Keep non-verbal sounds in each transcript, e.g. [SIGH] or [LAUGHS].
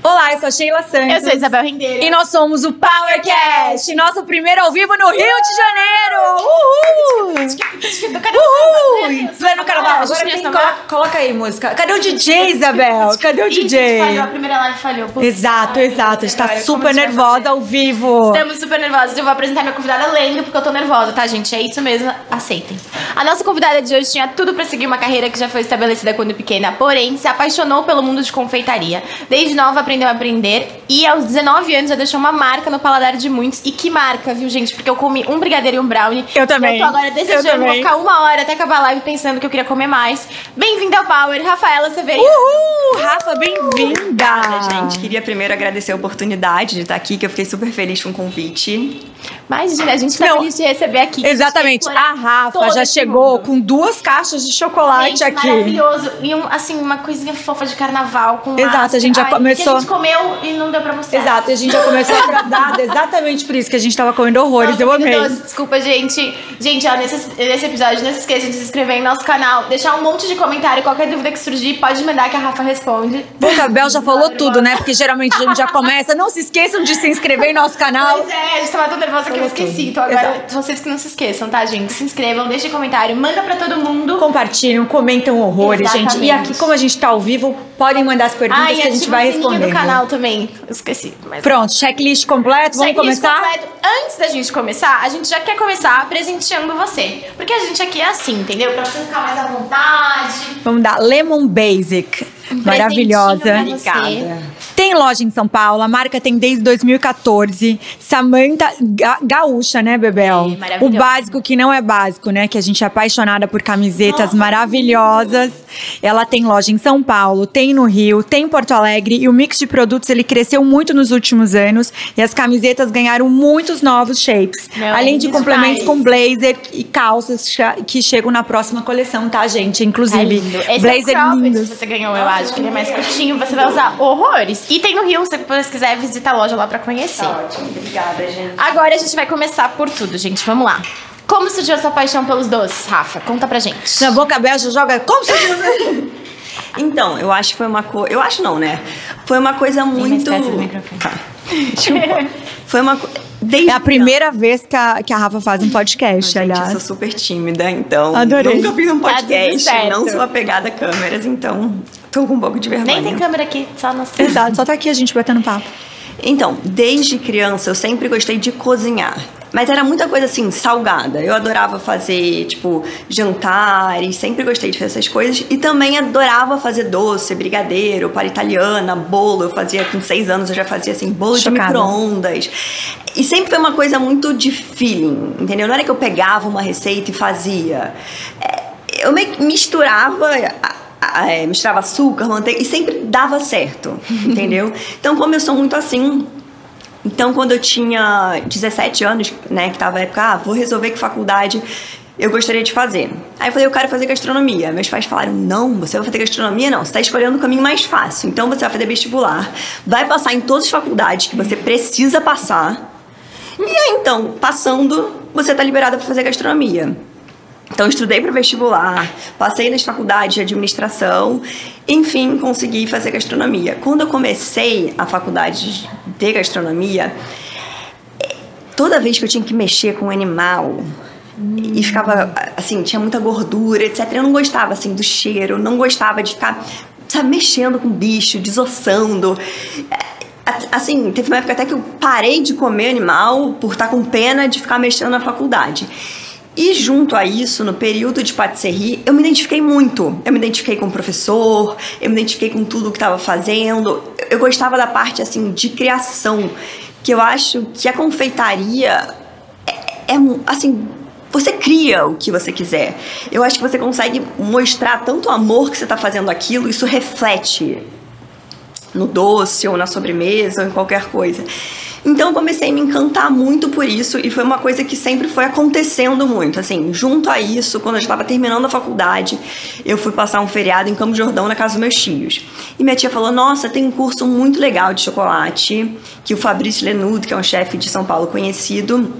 Olá, eu sou a Sheila Santos. Eu sou a Isabel Rendeiro. E nós somos o PowerCast, nosso primeiro ao vivo no Rio de Janeiro. Uhul! Uhul! Em pleno carnaval. Agora quem coloca, coloca aí música. Cadê o DJ, Isabel? [LAUGHS] Cadê o DJ? A primeira live falhou. Exato, exato. A gente tá super nervosa ao vivo. Estamos super nervosas. Eu vou apresentar minha convidada lendo, porque eu tô nervosa, tá, gente? É isso mesmo, aceitem. A nossa convidada de hoje tinha tudo pra seguir uma carreira que já foi estabelecida quando pequena, porém se apaixonou pelo mundo de confeitaria. Desde nova aprendeu a aprender e aos 19 anos já deixou uma marca no paladar de muitos. E que marca, viu, gente? Porque eu comi um brigadeiro e um brownie. Eu também. Eu tô agora Eu desejando, vou ficar uma hora até acabar a live pensando que eu queria comer mais. Bem-vinda ao Power, Rafaela Severino. Uhul! Rafa, bem-vinda! Gente, queria primeiro agradecer a oportunidade de estar aqui, que eu fiquei super feliz com o convite. Imagina, a gente tá Não. feliz de receber aqui. Exatamente. A Rafa já chegou mundo. com duas caixas de chocolate Gente, aqui. maravilhoso. E um, assim, uma coisinha fofa de carnaval com Exato, massa. a gente já Ai, começou- gente comeu e não deu pra mostrar. Exato, e a gente já começou atrasada [LAUGHS] exatamente por isso que a gente tava comendo horrores. Eu amei. doce. Desculpa, gente. Gente, ó, nesse, nesse episódio, não se esqueçam de se inscrever em nosso canal, deixar um monte de comentário. Qualquer dúvida que surgir, pode mandar que a Rafa responde. Puta, a Bel já falou tudo, né? Porque geralmente a gente já começa. Não se esqueçam de se inscrever em nosso canal. Pois é, a gente tava tão nervosa que eu esqueci. Então agora, vocês que não se esqueçam, tá, gente? Se inscrevam, deixem comentário, manda pra todo mundo. Compartilham, comentam horrores, gente. E Exatamente. aqui, como a gente tá ao vivo, podem mandar as perguntas Ah, que a gente vai o do canal também. Eu esqueci. Mas Pronto, checklist completo. Vamos Checklist começar? completo. Antes da gente começar, a gente já quer começar presenteando você. Porque a gente aqui é assim, entendeu? Pra você ficar mais à vontade. Vamos dar Lemon Basic. Maravilhosa. pra você. Obrigada. Tem loja em São Paulo, a marca tem desde 2014. Samanta Ga- Gaúcha, né, Bebel? É, o básico que não é básico, né? Que a gente é apaixonada por camisetas maravilhosas. Ela tem loja em São Paulo, tem no Rio, tem em Porto Alegre e o mix de produtos ele cresceu muito nos últimos anos e as camisetas ganharam muitos novos shapes. Não, além de complementos com blazer e calças que chegam na próxima coleção, tá, gente? Inclusive, lindo. Esse blazer é o cropped lindos. que você ganhou, eu acho. Que ele é mais curtinho, você vai usar horrores. E tem no Rio, se você quiser, visita a loja lá pra conhecer. Tá ótimo, obrigada, gente. Agora a gente vai começar por tudo, gente. Vamos lá. Como surgiu essa paixão pelos doces, Rafa? Conta pra gente. Na boca beijo, joga. Como você [LAUGHS] Então, eu acho que foi uma coisa. Eu acho não, né? Foi uma coisa mais muito. perto do microfone. Tá. Foi uma coisa. Desde É a primeira vez que a, que a Rafa faz um podcast, Gente, eu aliás. sou super tímida, então. Adorei. Nunca fiz um Tá podcast, certo. não sou apegada a câmeras, então tô com um pouco de vergonha. Nem tem câmera aqui, só nós. Exato, só tá aqui a gente batendo papo. Então, desde criança eu sempre gostei de cozinhar. Mas era muita coisa assim, salgada. Eu adorava fazer, tipo, jantares, sempre gostei de fazer essas coisas. E também adorava fazer doce, brigadeiro, para italiana, bolo. Eu fazia com seis anos, eu já fazia assim, bolo Chocada. de micro-ondas. E sempre foi uma coisa muito de feeling, entendeu? Não era que eu pegava uma receita e fazia. É, eu meio que misturava. É, misturava açúcar, manteiga e sempre dava certo, [LAUGHS] entendeu? Então, como eu sou muito assim, então, quando eu tinha 17 anos, né, que tava a época, ah, vou resolver que faculdade eu gostaria de fazer. Aí eu falei, eu quero fazer gastronomia. Meus pais falaram, não, você vai fazer gastronomia? Não, você está escolhendo o caminho mais fácil. Então, você vai fazer vestibular, vai passar em todas as faculdades que você precisa passar. E aí, então, passando, você tá liberada para fazer gastronomia. Então, estudei para vestibular, passei nas faculdades de administração, enfim, consegui fazer gastronomia. Quando eu comecei a faculdade de gastronomia, toda vez que eu tinha que mexer com um animal e ficava assim, tinha muita gordura, etc. Eu não gostava assim do cheiro, não gostava de ficar, sabe, mexendo com bicho, desossando. A- Assim, teve uma época até que eu parei de comer animal por estar com pena de ficar mexendo na faculdade. E junto a isso, no período de patisserie, eu me identifiquei muito. Eu me identifiquei com o professor, eu me identifiquei com tudo que estava fazendo. Eu gostava da parte assim de criação, que eu acho que a confeitaria é, é um- assim, você cria o que você quiser. Eu acho que você consegue mostrar tanto o amor que você está fazendo aquilo, isso reflete no doce ou na sobremesa ou em qualquer coisa. Então eu comecei a me encantar muito por isso e foi uma coisa que sempre foi acontecendo muito. Assim, junto a isso, quando eu estava terminando a faculdade, eu fui passar um feriado em Campo Jordão na casa dos meus tios. E minha tia falou: Nossa, tem um curso muito legal de chocolate que o Fabrício Lenudo, que é um chefe de São Paulo conhecido,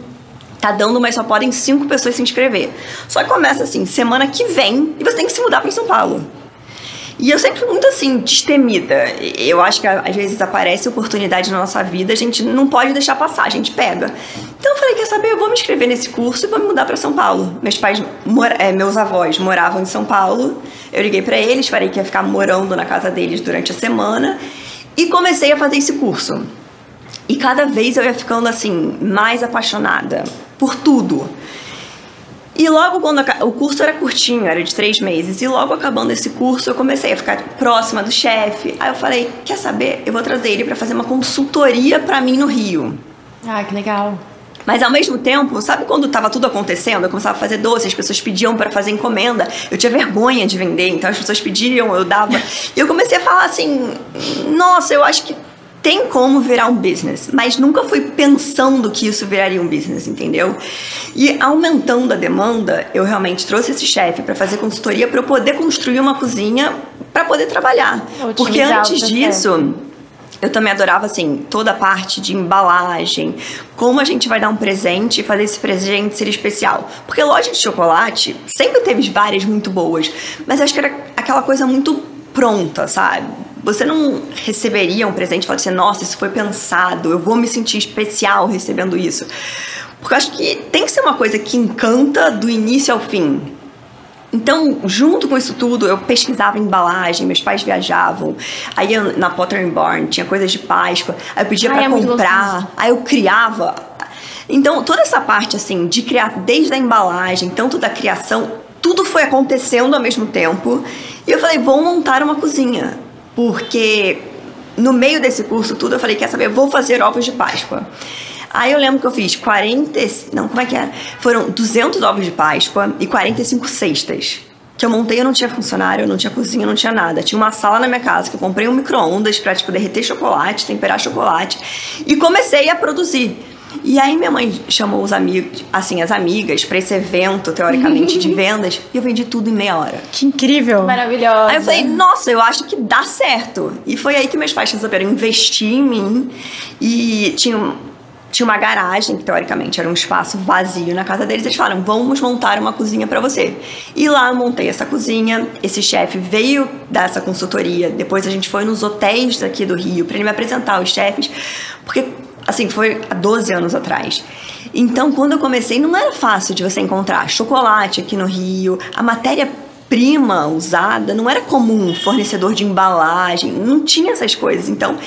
tá dando, mas só podem cinco pessoas se inscrever. Só que começa assim, semana que vem, e você tem que se mudar para São Paulo. E eu sempre fui muito assim, destemida. Eu acho que às vezes aparece oportunidade na nossa vida, a gente não pode deixar passar, a gente pega. Então eu falei, quer saber, eu vou me inscrever nesse curso e vou me mudar para São Paulo. Meus pais, é, meus avós moravam em São Paulo. Eu liguei para eles, falei que ia ficar morando na casa deles durante a semana e comecei a fazer esse curso. E cada vez eu ia ficando assim, mais apaixonada por tudo. E logo quando o curso era curtinho, era de três meses, e logo acabando esse curso eu comecei a ficar próxima do chefe. Aí eu falei, quer saber? Eu vou trazer ele para fazer uma consultoria para mim no Rio. Ah, que legal. Mas ao mesmo tempo, sabe quando estava tudo acontecendo? Eu começava a fazer doce, as pessoas pediam para fazer encomenda. Eu tinha vergonha de vender, então as pessoas pediam, eu dava. E eu comecei a falar assim: nossa, eu acho que tem como virar um business, mas nunca fui pensando que isso viraria um business, entendeu? E aumentando a demanda, eu realmente trouxe esse chefe para fazer consultoria para eu poder construir uma cozinha para poder trabalhar. Otimizar Porque antes disso, eu também adorava assim toda a parte de embalagem, como a gente vai dar um presente e fazer esse presente ser especial. Porque loja de chocolate sempre teve várias muito boas, mas acho que era aquela coisa muito pronta, sabe? Você não receberia um presente e falaria assim, nossa, isso foi pensado, eu vou me sentir especial recebendo isso. Porque eu acho que tem que ser uma coisa que encanta do início ao fim. Então, junto com isso tudo, eu pesquisava embalagem, meus pais viajavam, aí eu, na Potter Barn tinha coisas de Páscoa, aí eu pedia para é comprar, aí eu criava. Então, toda essa parte assim de criar desde a embalagem, tanto da criação, tudo foi acontecendo ao mesmo tempo. E eu falei, vou montar uma cozinha porque no meio desse curso tudo eu falei, quer saber, vou fazer ovos de Páscoa. Aí eu lembro que eu fiz 40, não, como é que era? Foram 200 ovos de Páscoa e 45 cestas. Que eu montei, eu não tinha funcionário, eu não tinha cozinha, eu não tinha nada. Tinha uma sala na minha casa que eu comprei um micro-ondas pra tipo, derreter chocolate, temperar chocolate e comecei a produzir. E aí minha mãe chamou os amigos, assim, as amigas para esse evento, teoricamente, de [LAUGHS] vendas, e eu vendi tudo em meia hora. Que incrível! Maravilhosa. Aí eu falei, nossa, eu acho que dá certo. E foi aí que meus pais resolveram investir em mim e tinha tinha uma garagem, que teoricamente era um espaço vazio na casa deles. Eles falaram: vamos montar uma cozinha para você. E lá eu montei essa cozinha. Esse chefe veio dar essa consultoria. Depois a gente foi nos hotéis daqui do Rio para ele me apresentar os chefes, porque assim, foi há 12 anos atrás. Então, quando eu comecei, não era fácil de você encontrar chocolate aqui no Rio, a matéria prima usada não era comum, fornecedor de embalagem, não tinha essas coisas. Então,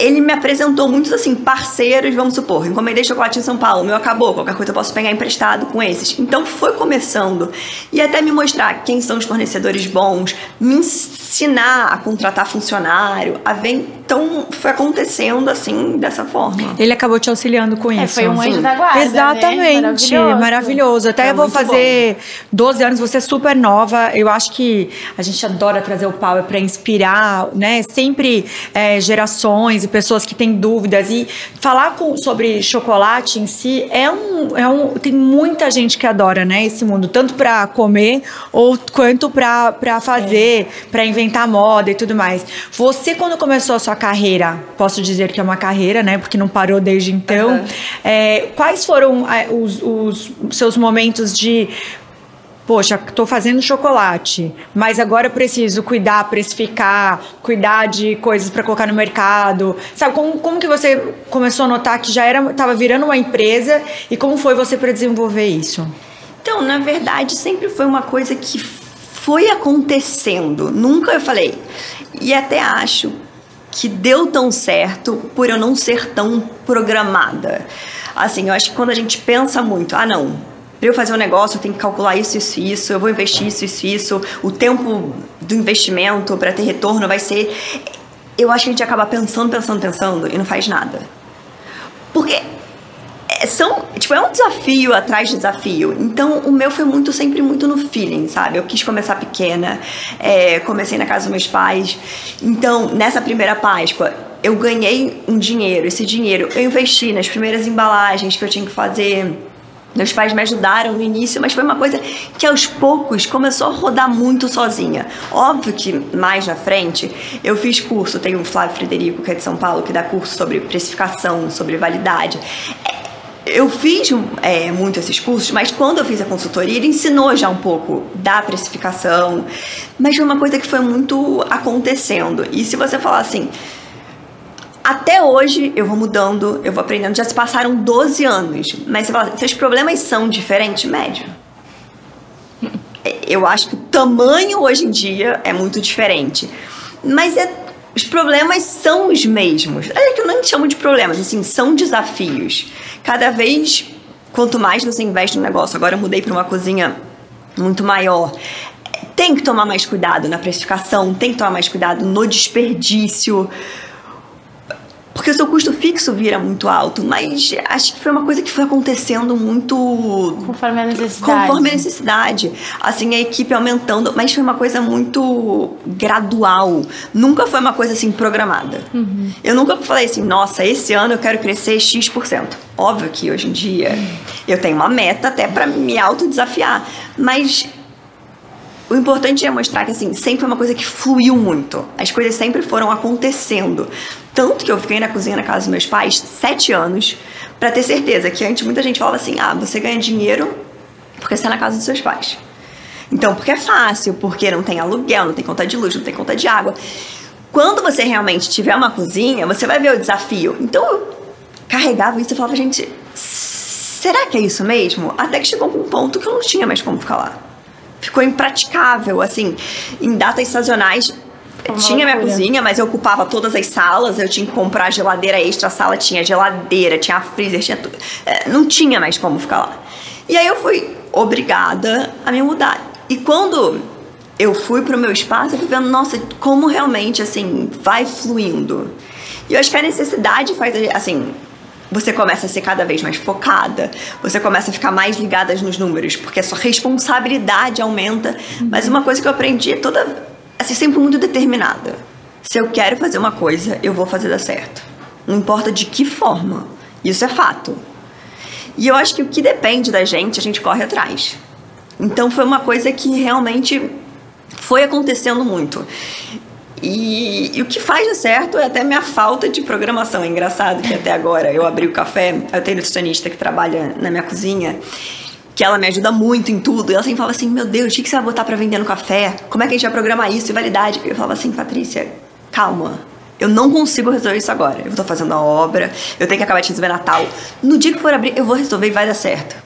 ele me apresentou muitos assim parceiros, vamos supor, encomendei chocolate em São Paulo, meu acabou, qualquer coisa eu posso pegar emprestado com esses. Então foi começando e até me mostrar quem são os fornecedores bons, me ensinar a contratar funcionário, a ver então foi acontecendo assim, dessa forma. Ele acabou te auxiliando com é, isso. Foi um anjo da guarda. Né? Exatamente. Né? Maravilhoso. Maravilhoso. Até é eu vou fazer bom. 12 anos, você é super nova. Eu acho que a gente adora trazer o Power para inspirar, né? Sempre é, gerações e pessoas que têm dúvidas. E falar com, sobre chocolate em si é um, é um. Tem muita gente que adora, né? Esse mundo, tanto para comer ou quanto para fazer, é. para inventar moda e tudo mais. Você, quando começou a sua carreira, posso dizer que é uma carreira, né? Porque não parou desde então. Uhum. É, quais foram é, os, os seus momentos de poxa, estou fazendo chocolate, mas agora preciso cuidar, precificar, cuidar de coisas para colocar no mercado. Sabe, como, como que você começou a notar que já era, estava virando uma empresa e como foi você para desenvolver isso? Então, na verdade, sempre foi uma coisa que foi acontecendo. Nunca eu falei. E até acho que deu tão certo por eu não ser tão programada. Assim, eu acho que quando a gente pensa muito, ah, não, para eu fazer um negócio eu tenho que calcular isso, isso, isso, eu vou investir isso, isso, isso, o tempo do investimento para ter retorno vai ser. Eu acho que a gente acaba pensando, pensando, pensando e não faz nada. Porque é, são, tipo, é um desafio atrás de desafio. Então, o meu foi muito, sempre muito no feeling, sabe? Eu quis começar pequena, é, comecei na casa dos meus pais. Então, nessa primeira Páscoa, eu ganhei um dinheiro. Esse dinheiro eu investi nas primeiras embalagens que eu tinha que fazer. Meus pais me ajudaram no início, mas foi uma coisa que aos poucos começou a rodar muito sozinha. Óbvio que mais na frente eu fiz curso, tem o Flávio Frederico, que é de São Paulo, que dá curso sobre precificação, sobre validade. É, eu fiz é, muito esses cursos, mas quando eu fiz a consultoria, ele ensinou já um pouco da precificação, mas foi uma coisa que foi muito acontecendo. E se você falar assim, até hoje eu vou mudando, eu vou aprendendo, já se passaram 12 anos, mas você fala, se os problemas são diferentes, médio. Eu acho que o tamanho hoje em dia é muito diferente. Mas é, os problemas são os mesmos. É que eu não chamo de problemas, assim, são desafios. Cada vez, quanto mais você investe no negócio, agora eu mudei para uma cozinha muito maior. Tem que tomar mais cuidado na precificação, tem que tomar mais cuidado no desperdício porque o seu custo fixo vira muito alto, mas acho que foi uma coisa que foi acontecendo muito conforme a necessidade. Conforme a necessidade. Assim, a equipe aumentando, mas foi uma coisa muito gradual. Nunca foi uma coisa assim programada. Uhum. Eu nunca falei assim, nossa, esse ano eu quero crescer X%. Óbvio que hoje em dia eu tenho uma meta até para me autodesafiar, mas o importante é mostrar que, assim, sempre é uma coisa que fluiu muito. As coisas sempre foram acontecendo. Tanto que eu fiquei na cozinha na casa dos meus pais sete anos para ter certeza que antes muita gente falava assim: ah, você ganha dinheiro porque você está na casa dos seus pais. Então, porque é fácil, porque não tem aluguel, não tem conta de luz, não tem conta de água. Quando você realmente tiver uma cozinha, você vai ver o desafio. Então, eu carregava isso e falava, gente, será que é isso mesmo? Até que chegou um ponto que eu não tinha mais como ficar lá ficou impraticável, assim, em datas sazonais. tinha minha cozinha, mas eu ocupava todas as salas. Eu tinha que comprar geladeira extra. A sala tinha geladeira, tinha freezer, tinha tudo. É, não tinha mais como ficar lá. E aí eu fui obrigada a me mudar. E quando eu fui pro meu espaço, eu fui vendo, nossa, como realmente, assim, vai fluindo. E eu acho que a necessidade faz, assim, você começa a ser cada vez mais focada, você começa a ficar mais ligada nos números, porque a sua responsabilidade aumenta. Uhum. Mas uma coisa que eu aprendi é toda, assim, sempre muito determinada. Se eu quero fazer uma coisa, eu vou fazer dar certo. Não importa de que forma. Isso é fato. E eu acho que o que depende da gente, a gente corre atrás. Então foi uma coisa que realmente foi acontecendo muito. E, e, o que faz de certo é até minha falta de programação. É engraçado que até agora eu abri o café, eu tenho nutricionista que trabalha na minha cozinha, que ela me ajuda muito em tudo. E ela sempre fala assim: Meu Deus, o que você vai botar para vender no café? Como é que a gente vai programar isso e validade? Eu falava assim: Patrícia, calma. Eu não consigo resolver isso agora. Eu tô fazendo a obra, eu tenho que acabar de resolver Natal. No dia que for abrir, eu vou resolver e vai dar certo.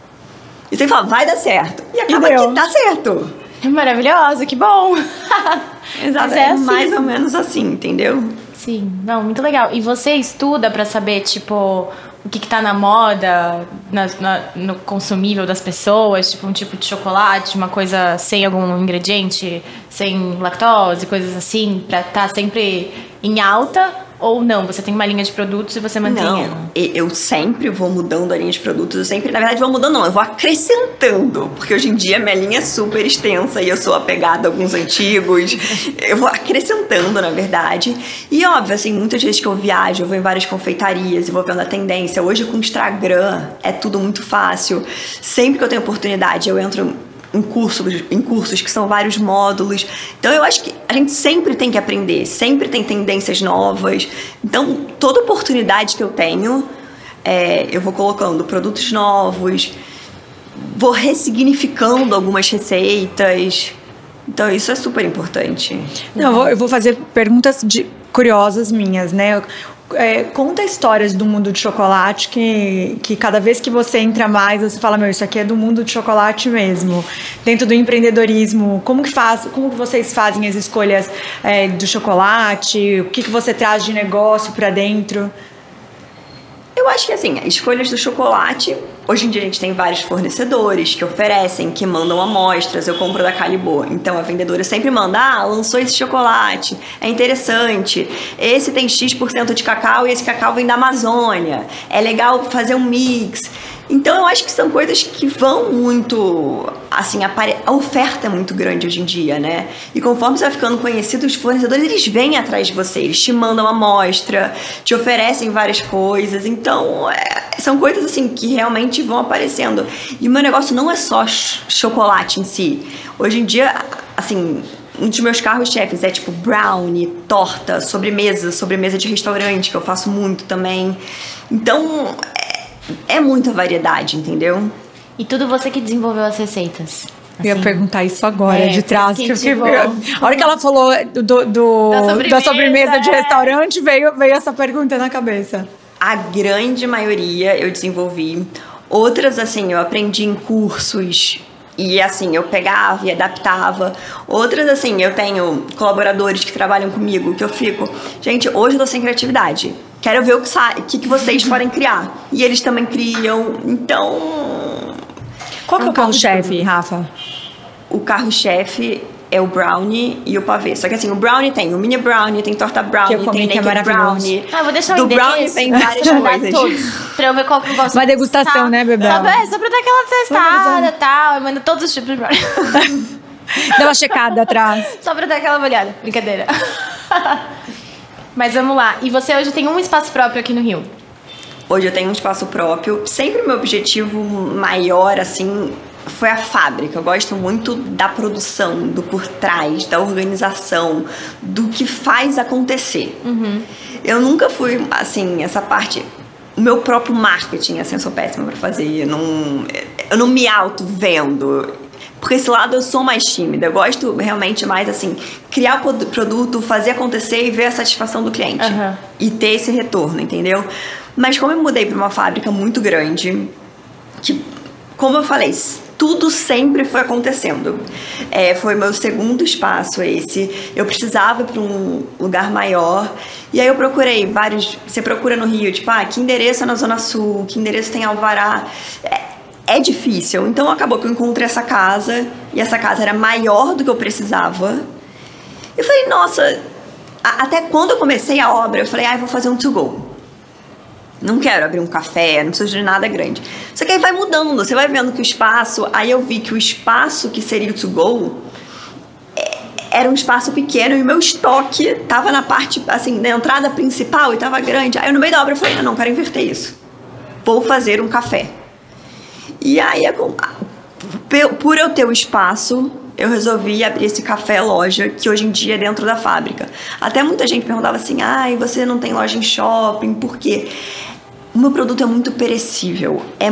E você fala, vai dar certo. E acaba e que dá certo. Maravilhosa, que bom! [LAUGHS] Exato, é, é assim. mais ou menos assim, entendeu? Sim, não, muito legal. E você estuda para saber, tipo, o que, que tá na moda, na, na, no consumível das pessoas, tipo um tipo de chocolate, uma coisa sem algum ingrediente, sem lactose, coisas assim, pra estar tá sempre em alta? Ou não, você tem uma linha de produtos e você mantém não, ela? Eu sempre vou mudando a linha de produtos. Eu sempre, na verdade, vou mudando, não. Eu vou acrescentando. Porque hoje em dia minha linha é super extensa e eu sou apegada a alguns antigos. [LAUGHS] eu vou acrescentando, na verdade. E óbvio, assim, muitas vezes que eu viajo, eu vou em várias confeitarias e vou vendo a tendência. Hoje com o Instagram é tudo muito fácil. Sempre que eu tenho oportunidade, eu entro em cursos, em cursos que são vários módulos. Então eu acho que a gente sempre tem que aprender, sempre tem tendências novas. Então toda oportunidade que eu tenho, é, eu vou colocando produtos novos, vou ressignificando algumas receitas. Então isso é super importante. Não, eu vou, fazer perguntas de, curiosas minhas, né? É, conta histórias do mundo de chocolate que, que cada vez que você entra mais, você fala, meu, isso aqui é do mundo de chocolate mesmo. Dentro do empreendedorismo, como que faz, como que vocês fazem as escolhas é, do chocolate? O que, que você traz de negócio para dentro? Eu acho que assim, escolhas do chocolate. Hoje em dia a gente tem vários fornecedores que oferecem, que mandam amostras. Eu compro da Calibô. Então a vendedora sempre manda: ah, lançou esse chocolate, é interessante. Esse tem X% de cacau e esse cacau vem da Amazônia. É legal fazer um mix. Então eu acho que são coisas que vão muito. Assim, a oferta é muito grande hoje em dia, né? E conforme você vai ficando conhecido, os fornecedores eles vêm atrás de você, eles te mandam amostra, te oferecem várias coisas. Então, é, são coisas assim que realmente vão aparecendo. E o meu negócio não é só chocolate em si. Hoje em dia, assim, um dos meus carros-chefes é tipo brownie, torta, sobremesa, sobremesa de restaurante, que eu faço muito também. Então, é muita variedade, entendeu? E tudo você que desenvolveu as receitas. Eu ia Assim. perguntar isso agora, É, de trás. porque, Que eu fiquei- A hora que ela falou do, do- Da da, sobremesa, sobremesa, de é. restaurante, veio, veio essa pergunta na cabeça. A grande maioria eu desenvolvi. Outras, assim, eu aprendi em cursos. E assim, eu pegava e adaptava. Outras, assim, eu tenho colaboradores que trabalham comigo que eu fico, gente, hoje eu tô sem criatividade. Quero ver o que, o que, que vocês podem criar. E eles também criam. Então, Qual que é É o carro-chefe, Rafa? o carro-chefe é o brownie e o pavê. Só que assim, o brownie tem o mini brownie, tem torta brownie, Que eu comi, tem que é brownie. Ah, vou deixar o Do brownie tem várias coisas. todos, pra eu ver qual que eu gosto. Uma degustação, né, Bebel? Só, é, só pra dar aquela testada e tal. Eu mando todos os tipos de brownie. [LAUGHS] Dá uma checada atrás. Só pra dar aquela olhada. Brincadeira. [LAUGHS] Mas vamos lá. E você hoje tem um espaço próprio aqui no Rio. Hoje eu tenho um espaço próprio. Sempre o meu objetivo maior, assim, foi a fábrica. Eu gosto muito da produção, do por trás, da organização, do que faz acontecer. Eu nunca fui, assim, essa parte. Meu próprio marketing, assim, eu sou péssima pra fazer. Eu não, eu não me auto-vendo. Por esse lado eu sou mais tímida. Eu gosto realmente mais, assim, criar o produto, fazer acontecer e ver a satisfação do cliente. Aham. E ter esse retorno, entendeu? Mas como eu mudei pra uma fábrica muito grande, que, como eu falei, tudo sempre foi acontecendo. É, foi meu segundo espaço esse. Eu precisava para um lugar maior. E aí eu procurei vários. Você procura no Rio, tipo, ah, que endereço é na Zona Sul? Que endereço tem Alvará? É, é difícil. Então acabou que eu encontrei essa casa. E essa casa era maior do que eu precisava. Eu falei, nossa. a- Até quando eu comecei a obra, eu falei, ah, eu vou fazer um to-go. Não quero abrir um café, não preciso de nada grande. Só que aí vai mudando, você vai vendo que o espaço. Aí eu vi que o espaço que seria o to go é- era um espaço pequeno e o meu estoque tava na parte, assim, na entrada principal e tava grande. Aí no meio da obra eu falei: não, não, quero inverter isso. Vou fazer um café. E aí, pe- por eu ter o espaço, eu resolvi abrir esse café loja, que hoje em dia é dentro da fábrica. Até muita gente perguntava assim: ai, você não tem loja em shopping, por quê? O meu produto é muito perecível. É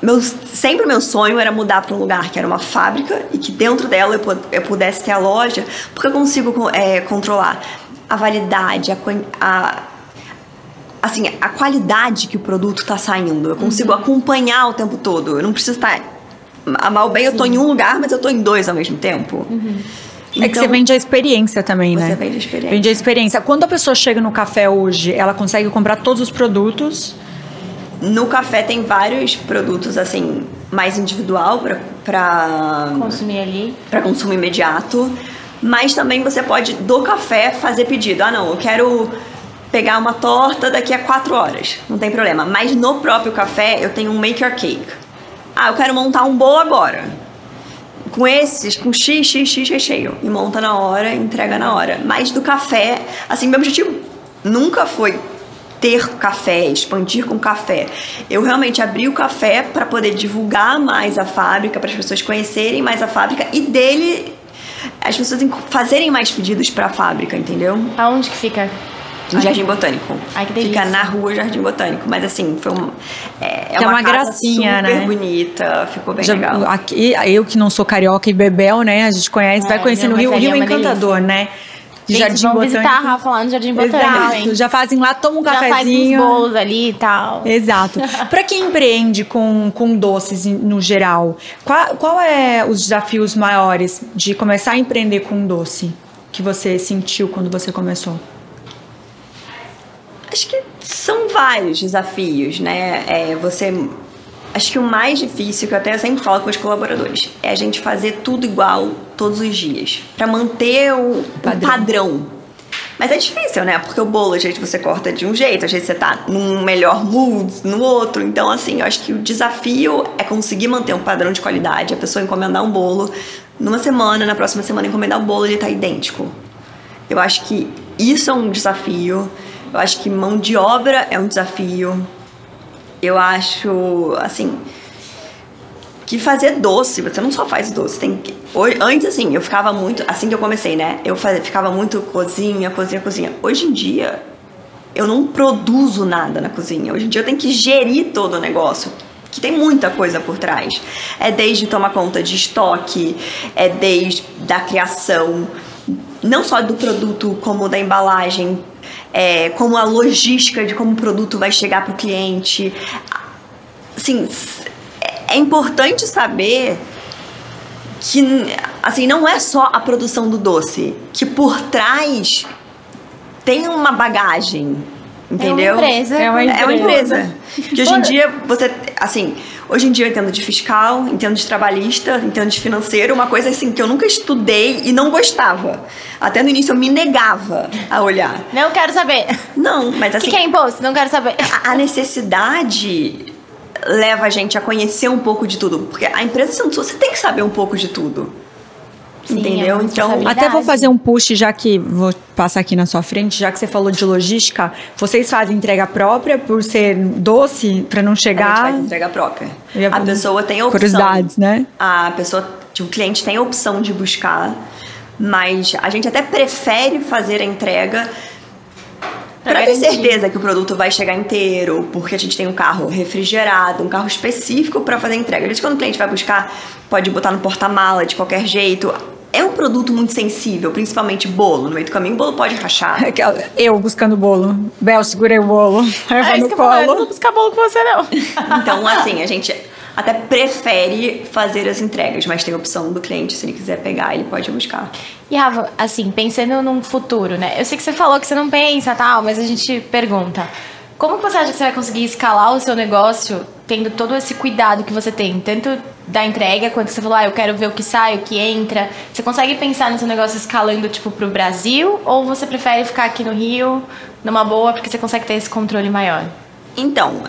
meu, sempre meu sonho era mudar para um lugar que era uma fábrica e que dentro dela eu, eu pudesse ter a loja, porque eu consigo co- é, controlar a validade, a, a, assim, a qualidade que o produto tá saindo. Eu consigo acompanhar o tempo todo. Eu não preciso estar. A mal bem, eu tô em um lugar, mas eu tô em dois ao mesmo tempo. é que você vende a experiência também, Você né? vende a experiência. Vende a experiência. Quando a pessoa chega no café hoje, ela consegue comprar todos os produtos. No café tem vários produtos, assim, mais individual pra- pra Consumir ali. para consumo imediato, mas também você pode do café fazer pedido. Ah, não, eu quero pegar uma torta daqui a quatro horas, não tem problema. Mas no próprio café eu tenho um make your cake. Ah, eu quero montar um bolo agora. Com esses, com x, x, x recheio. E monta na hora, entrega na hora. Mas do café, assim, meu objetivo nunca foi ter café, expandir com café. Eu realmente abri o café para poder divulgar mais a fábrica, para as pessoas conhecerem mais a fábrica e dele as pessoas fazerem mais pedidos para a fábrica, entendeu? Aonde que fica? No Jardim Botânico. Ai, que delícia. Fica na rua Jardim Botânico, mas assim, foi um, é, é uma, uma casa gracinha, super né? bonita, ficou bem Já- legal. aqui, eu que não sou carioca e bebel, né? A gente conhece, vai É, conhecer no Rio. O Rio é encantador, né? De Gente, vamos visitar a Rafa lá no Jardim Botânico, Exato. hein? Já fazem lá, toma um Já faz uns cafezinho. bolos ali e tal. Exato. [LAUGHS] Para quem empreende com, com doces no geral, qual, qual é os desafios maiores de começar a empreender com doce que você sentiu quando você começou? Acho que são vários desafios, né? É, você. Acho que o mais difícil, que eu até sempre falo com os colaboradores, é a gente fazer tudo igual todos os dias. Pra manter o o Padrão. padrão. Mas é difícil, né? Porque o bolo, às vezes você corta de um jeito, às vezes você tá num melhor mood, no outro. Então, assim, eu acho que o desafio é conseguir manter um padrão de qualidade. A pessoa encomendar um bolo numa semana, na próxima semana encomendar um bolo, ele tá idêntico. Eu acho que isso é um desafio. Eu acho que mão de obra é um desafio. Eu acho, assim, que fazer doce, você não só faz doce, tem que... Antes, assim, eu ficava muito... Assim que eu comecei, né? Eu ficava muito cozinha, cozinha, cozinha. Hoje em dia, eu não produzo nada na cozinha. Hoje em dia eu tenho que gerir todo o negócio que tem muita coisa por trás. É desde tomar conta de estoque, é desde da criação, não só do produto como da embalagem, é, como a logística de como o produto vai chegar para o cliente. Assim, é importante saber que assim não é só a produção do doce, que por trás tem uma bagagem, entendeu? É uma empresa. É uma É uma empresa. empresa. Que hoje em dia você, assim, hoje em dia eu entendo de fiscal, entendo de trabalhista, entendo de financeiro, uma coisa assim que eu nunca estudei e não gostava. Até no início eu me negava a olhar. Não quero saber. Não, mas O assim, que, que é imposto? Não quero saber. a- necessidade leva a gente a conhecer um pouco de tudo, porque a empresa você tem que saber um pouco de tudo. Sim, é entendeu? uma Então. Até vou fazer um push, já que vou passar aqui na sua frente, já que você falou de logística, vocês fazem entrega própria por ser doce, para não a gente chegar. faz entrega própria. A pessoa tem a opção. Curiosidades, né? A pessoa, tipo, o cliente tem a opção de buscar, mas a gente até prefere fazer a entrega Pra para ter certeza que o produto vai chegar inteiro, porque a gente tem um carro refrigerado, um carro específico para fazer a entrega. Às vezes, quando o cliente vai buscar, pode botar no porta-mala de qualquer jeito. É um produto muito sensível, principalmente bolo. No meio do caminho, o bolo pode rachar. [LAUGHS] Eu buscando bolo. Bel, segurei o bolo. Aí [LAUGHS] eu É vou isso no que eu não colo. vou buscar bolo com você, não. [LAUGHS] Então, assim, a gente até prefere fazer as entregas, mas tem a opção do cliente, se ele quiser pegar, ele pode buscar. E Rafa, assim, pensando num futuro, né? Eu sei que você falou que você não pensa tal, mas a gente pergunta. Como que você acha que você vai conseguir escalar o seu negócio tendo todo esse cuidado que você tem? Tanto da entrega, quanto você falou, ah, eu quero ver o que sai, o que entra. Você consegue pensar seu negócio escalando, tipo, pro Brasil? Ou você prefere ficar aqui no Rio, numa boa, porque você consegue ter esse controle maior? Então,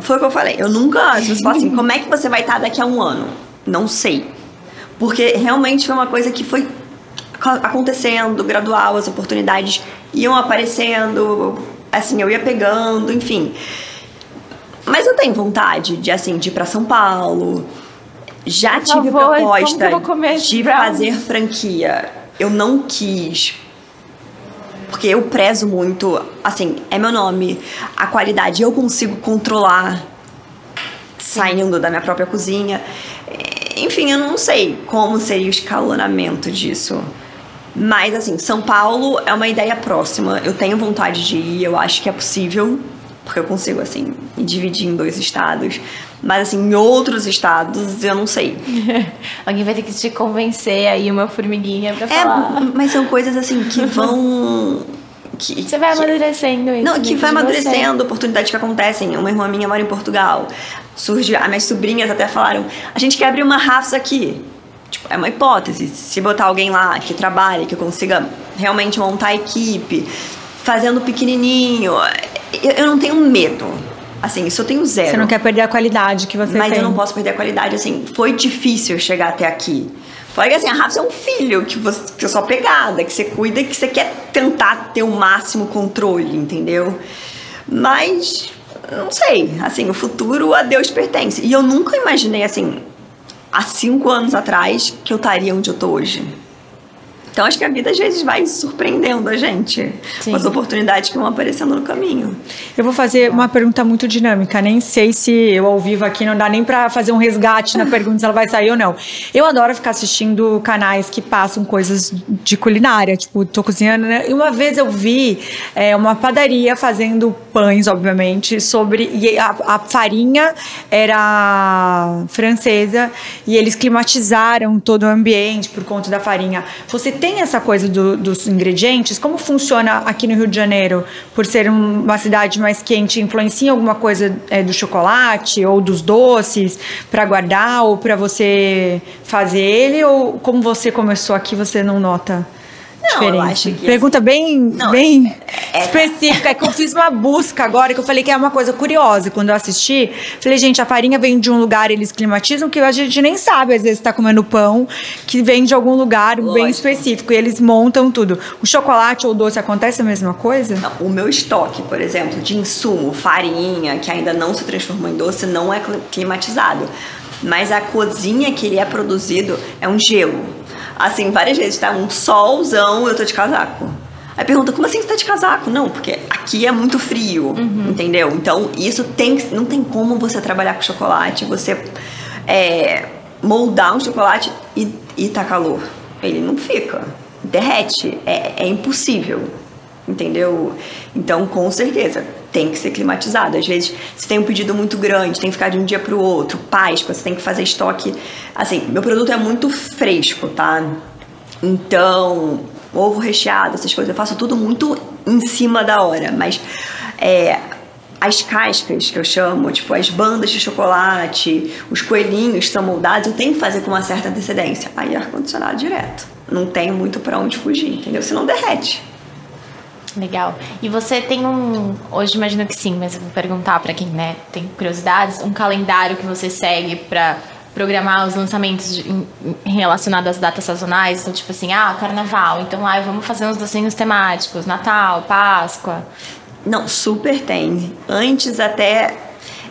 foi o que eu falei. Eu nunca. Se você fala assim, [LAUGHS] como é que você vai estar daqui a um ano? Não sei. Porque realmente foi uma coisa que foi co- acontecendo, gradual, as oportunidades iam aparecendo, assim, eu ia pegando, enfim. Mas eu tenho vontade de, assim, de ir pra São Paulo. Já tive favor, proposta de fazer franquia. Eu não quis porque eu prezo muito, assim, é meu nome, a qualidade eu consigo controlar saindo da minha própria cozinha. Enfim, eu não sei como seria o escalonamento disso. Mas, assim, São Paulo é uma ideia próxima. Eu tenho vontade de ir, eu acho que é possível, porque eu consigo, assim, me dividir em dois estados. Mas, assim, em outros estados, eu não sei. [LAUGHS] Alguém vai ter que te convencer aí, uma formiguinha, pra É, falar. mas são coisas, assim, que [LAUGHS] vão. Que, Você vai amadurecendo isso. Não, que vai amadurecendo, oportunidades que acontecem. Uma irmã minha mora em Portugal. Surge, as minhas sobrinhas até falaram: a gente quer abrir uma Rafs aqui. Tipo, é uma hipótese. Se botar alguém lá que trabalhe, que consiga realmente montar a equipe, fazendo pequenininho, eu, eu não tenho medo. Assim, isso eu tenho zero. Você não quer perder a qualidade que você Mas tem. eu não posso perder a qualidade, assim, foi difícil chegar até aqui. Fora que assim, a Rafa é um filho que você que é só pegada, que você cuida que você quer tentar ter o máximo controle, entendeu? Mas não sei, assim, o futuro a Deus pertence. E eu nunca imaginei, assim, há cinco anos atrás, que eu estaria onde eu tô hoje. Então acho que a vida às vezes vai surpreendendo a gente Sim. com as oportunidades que vão aparecendo no caminho. Eu vou fazer uma pergunta muito dinâmica. Nem sei se eu ao vivo aqui não dá nem pra fazer um resgate na [LAUGHS] pergunta se ela vai sair ou não. Eu adoro ficar assistindo canais que passam coisas de culinária, tipo, tô cozinhando, né? E uma vez eu vi é, uma padaria fazendo pães, obviamente, sobre. E a, a farinha era francesa e eles climatizaram todo o ambiente por conta da farinha. Você tem essa coisa do- dos ingredientes? Como funciona aqui no Rio de Janeiro? Por ser um- uma cidade mais quente, influencia alguma coisa é, do chocolate ou dos doces para guardar ou para você fazer ele? Ou como você começou aqui, você não nota? Não, eu diferença? acho que, Pergunta bem, Não, bem é- específica. É que eu fiz uma busca agora, que eu falei que é uma coisa curiosa. Quando eu assisti, falei, gente, a farinha vem de um lugar, eles climatizam, que a gente nem sabe, às vezes, tá comendo pão, que vem de algum lugar bem Lógico. específico. E eles montam tudo. O chocolate ou o doce acontece a mesma coisa? Não, o meu estoque, por exemplo, de insumo, farinha, que ainda não se transformou em doce, não é cli- climatizado. Mas a cozinha que ele é produzido é um gelo. Assim, várias vezes tá um solzão, eu tô de casaco. Aí pergunta, como assim você tá de casaco? Não, porque aqui é muito frio, uhum. entendeu? Então, isso tem não tem como você trabalhar com chocolate, você é, moldar um chocolate e, e tá calor. Ele não fica, derrete, é, é impossível, entendeu? Então, com certeza, tem que ser climatizado. Às vezes, se tem um pedido muito grande, tem que ficar de um dia para o outro. Páscoa, você tem que fazer estoque. Assim, meu produto é muito fresco, tá? Então, ovo recheado, essas coisas, eu faço tudo muito em cima da hora. Mas é, as cascas, que eu chamo, tipo as bandas de chocolate, os coelhinhos estão moldados, eu tenho que fazer com uma certa antecedência. Aí, ar-condicionado direto. Não tem muito para onde fugir, entendeu? Senão derrete. Legal. E você tem um, hoje imagino que sim, mas eu vou perguntar para quem né, tem curiosidades, um calendário que você segue para programar os lançamentos relacionados às datas sazonais, então tipo assim, ah, carnaval, então lá vamos fazer uns docinhos temáticos, Natal, Páscoa. Não, super tem. Antes até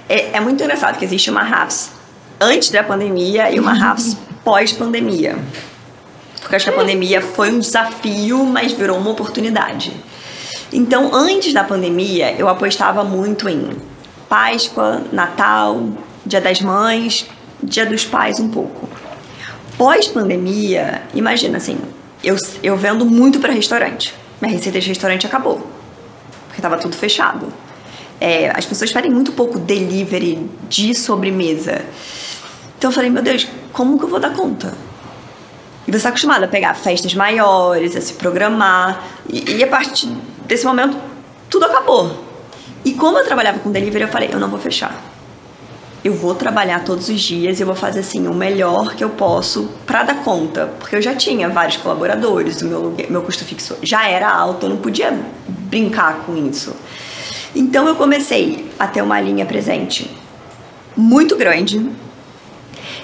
é, é muito engraçado que existe uma RAFs antes da pandemia e uma RAFs [LAUGHS] pós-pandemia. Porque acho que a pandemia foi um desafio, mas virou uma oportunidade. Então, antes da pandemia, eu apostava muito em Páscoa, Natal, Dia das Mães, Dia dos Pais um pouco. Pós-pandemia, imagina assim, eu, eu vendo muito para restaurante. Minha receita de restaurante acabou, porque estava tudo fechado. É, as pessoas pedem muito pouco delivery de sobremesa. Então eu falei, meu Deus, como que eu vou dar conta? E você está acostumado a pegar festas maiores, a se programar. E, e a partir desse momento, tudo acabou. E como eu trabalhava com delivery, eu falei, eu não vou fechar. Eu vou trabalhar todos os dias e eu vou fazer assim o melhor que eu posso para dar conta, porque eu já tinha vários colaboradores, o meu meu custo fixo já era alto, eu não podia brincar com isso. Então eu comecei a ter uma linha presente muito grande,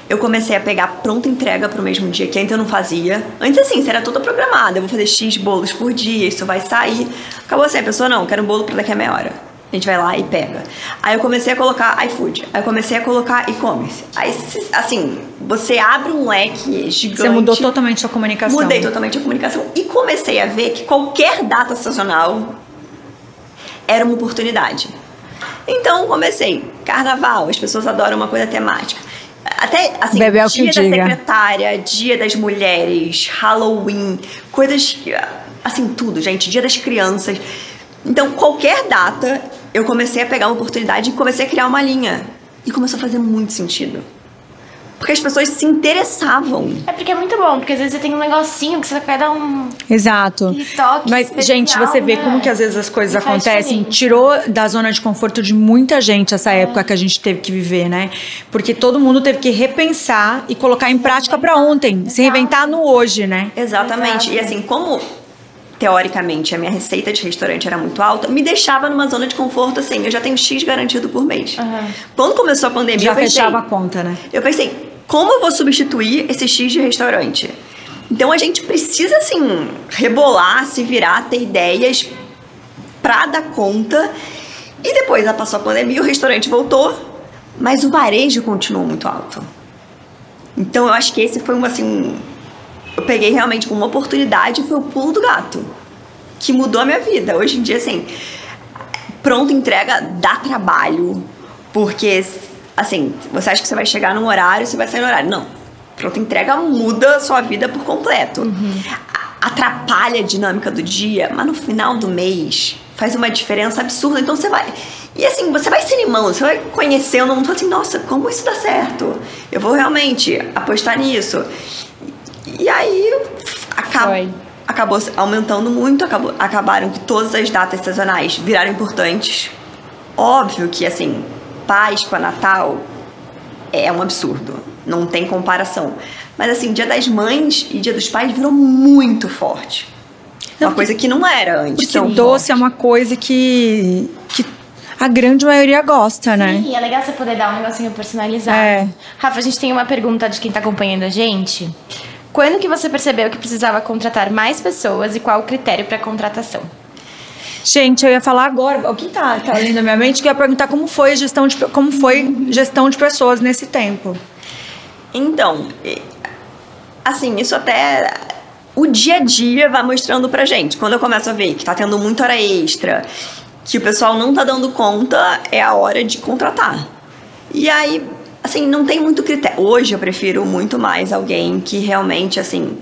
eu comecei a pegar pronta entrega pro mesmo dia, que antes eu não fazia. Antes, assim, isso era tudo programado. Eu vou fazer X bolos por dia, isso vai sair. Acabou assim, a pessoa, não, quero um bolo pra daqui a meia hora. A gente vai lá e pega. Aí eu comecei a colocar iFood. Aí eu comecei a colocar e-commerce. Aí, assim, você abre um leque gigante. Você mudou totalmente a comunicação. Mudei totalmente a comunicação. E comecei a ver que qualquer data sazonal era uma oportunidade. Então comecei. Carnaval, as pessoas adoram uma coisa temática. Até, assim, Bebel dia da diga. secretária, dia das mulheres, Halloween, coisas, assim, tudo, gente, dia das crianças. Então, qualquer data, eu comecei a pegar uma oportunidade e comecei a criar uma linha. E começou a fazer muito sentido. Porque as pessoas se interessavam. É porque é muito bom, porque às vezes você tem um negocinho que você quer dar um. Exato. Toque Mas, especial, gente, você vê né? como que às vezes as coisas acontecem. Tirou da zona de conforto de muita gente essa é. época que a gente teve que viver, né? Porque todo mundo teve que repensar e colocar em prática para ontem. Exato. Se reinventar no hoje, né? Exatamente. Exato. E assim, como teoricamente a minha receita de restaurante era muito alta, me deixava numa zona de conforto assim, eu já tenho X garantido por mês. Uhum. Quando começou a pandemia, já eu pensei, fechava a conta, né? Eu pensei, como eu vou substituir esse X de restaurante? Então a gente precisa assim rebolar, se virar, ter ideias para dar conta. E depois passou a pandemia, o restaurante voltou, mas o varejo continuou muito alto. Então eu acho que esse foi um assim, eu peguei realmente uma oportunidade, foi o pulo do gato, que mudou a minha vida. Hoje em dia assim, pronto entrega dá trabalho, porque assim, você acha que você vai chegar num horário, você vai sair no horário. Não. Pronto, entrega muda a sua vida por completo. Uhum. Atrapalha a dinâmica do dia, mas no final do mês faz uma diferença absurda. Então você vai. E assim, você vai se animando, você vai conhecendo mundo assim, nossa, como isso dá certo? Eu vou realmente apostar nisso. E aí acaba, acabou aumentando muito, acabou, acabaram que todas as datas sazonais viraram importantes. Óbvio que assim, Páscoa, Natal, é um absurdo. Não tem comparação. Mas assim, Dia das Mães e Dia dos Pais virou muito forte. Uma não, coisa que não era antes. Porque doce forte. é uma coisa que, que a grande maioria gosta, né? Sim, é legal você poder dar um negocinho personalizado. É. Rafa, a gente tem uma pergunta de quem tá acompanhando a gente. Quando que você percebeu que precisava contratar mais pessoas e qual o critério para contratação? Gente, eu ia falar agora, o que tá, tá ali na minha mente, que eu ia perguntar como foi gestão de, como foi gestão de pessoas nesse tempo. Então, assim, isso até o dia a dia vai mostrando pra gente. Quando eu começo a ver que tá tendo muita hora extra, que o pessoal não tá dando conta, é a hora de contratar. E aí, assim, não tem muito critério. Hoje eu prefiro muito mais alguém que realmente, assim,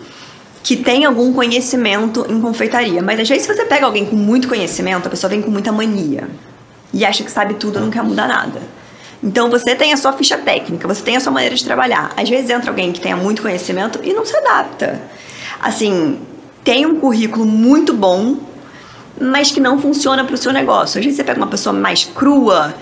que tem algum conhecimento em confeitaria. Mas às vezes, se você pega alguém com muito conhecimento, a pessoa vem com muita mania e acha que sabe tudo e não quer mudar nada. Então você tem a sua ficha técnica, você tem a sua maneira de trabalhar. Às vezes entra alguém que tenha muito conhecimento e não se adapta. Assim, tem um currículo muito bom, mas que não funciona para o seu negócio. Às vezes você pega uma pessoa mais crua,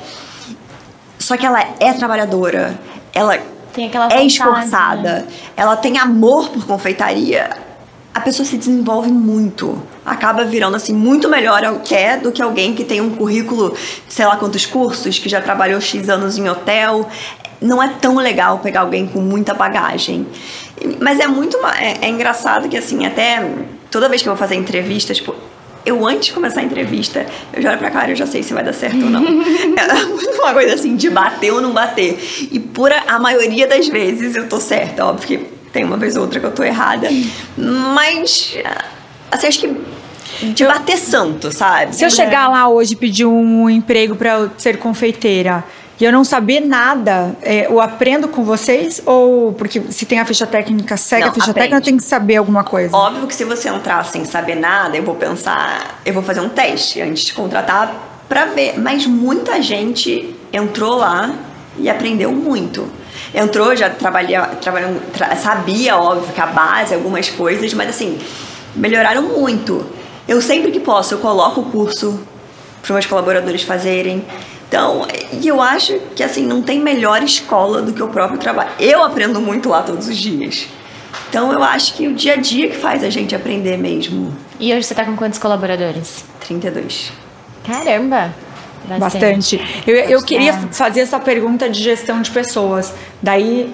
só que ela é trabalhadora, ela é esforçada, né? ela tem amor por confeitaria a pessoa se desenvolve muito. Acaba virando assim muito melhor até do que alguém que tem um currículo, sei lá quantos cursos, que já trabalhou X anos em hotel. Não é tão legal pegar alguém com muita bagagem. Mas é muito. É, é engraçado que, assim, até toda vez que eu vou fazer entrevista, tipo, eu antes de começar a entrevista, eu já olho pra cara e eu já sei se vai dar certo ou não. [LAUGHS] é uma coisa assim, de bater ou não bater. E por a, a maioria das vezes eu tô certa, óbvio que tem uma vez ou outra que eu tô errada. Mas, assim, acho que de bater santo, sabe? Se eu chegar lá hoje e pedir um emprego para ser confeiteira e eu não saber nada, é, eu aprendo com vocês? Ou porque se tem a ficha técnica, segue não, a ficha aprende. técnica, tem que saber alguma coisa? Óbvio que se você entrar sem saber nada, eu vou pensar, eu vou fazer um teste antes de contratar para ver. Mas muita gente entrou lá e aprendeu muito entrou, já trabalhia, trabalhou, tra, sabia, óbvio, que a base, algumas coisas, mas assim, melhoraram muito. Eu sempre que posso, eu coloco o curso para meus colaboradores fazerem. Então, e eu acho que assim, não tem melhor escola do que o próprio trabalho. Eu aprendo muito lá todos os dias. Então eu acho que o dia a dia que faz a gente aprender mesmo. E hoje você está com quantos colaboradores? 32. Caramba! Bastante. Bastante. Eu, eu queria fazer essa pergunta de gestão de pessoas. Daí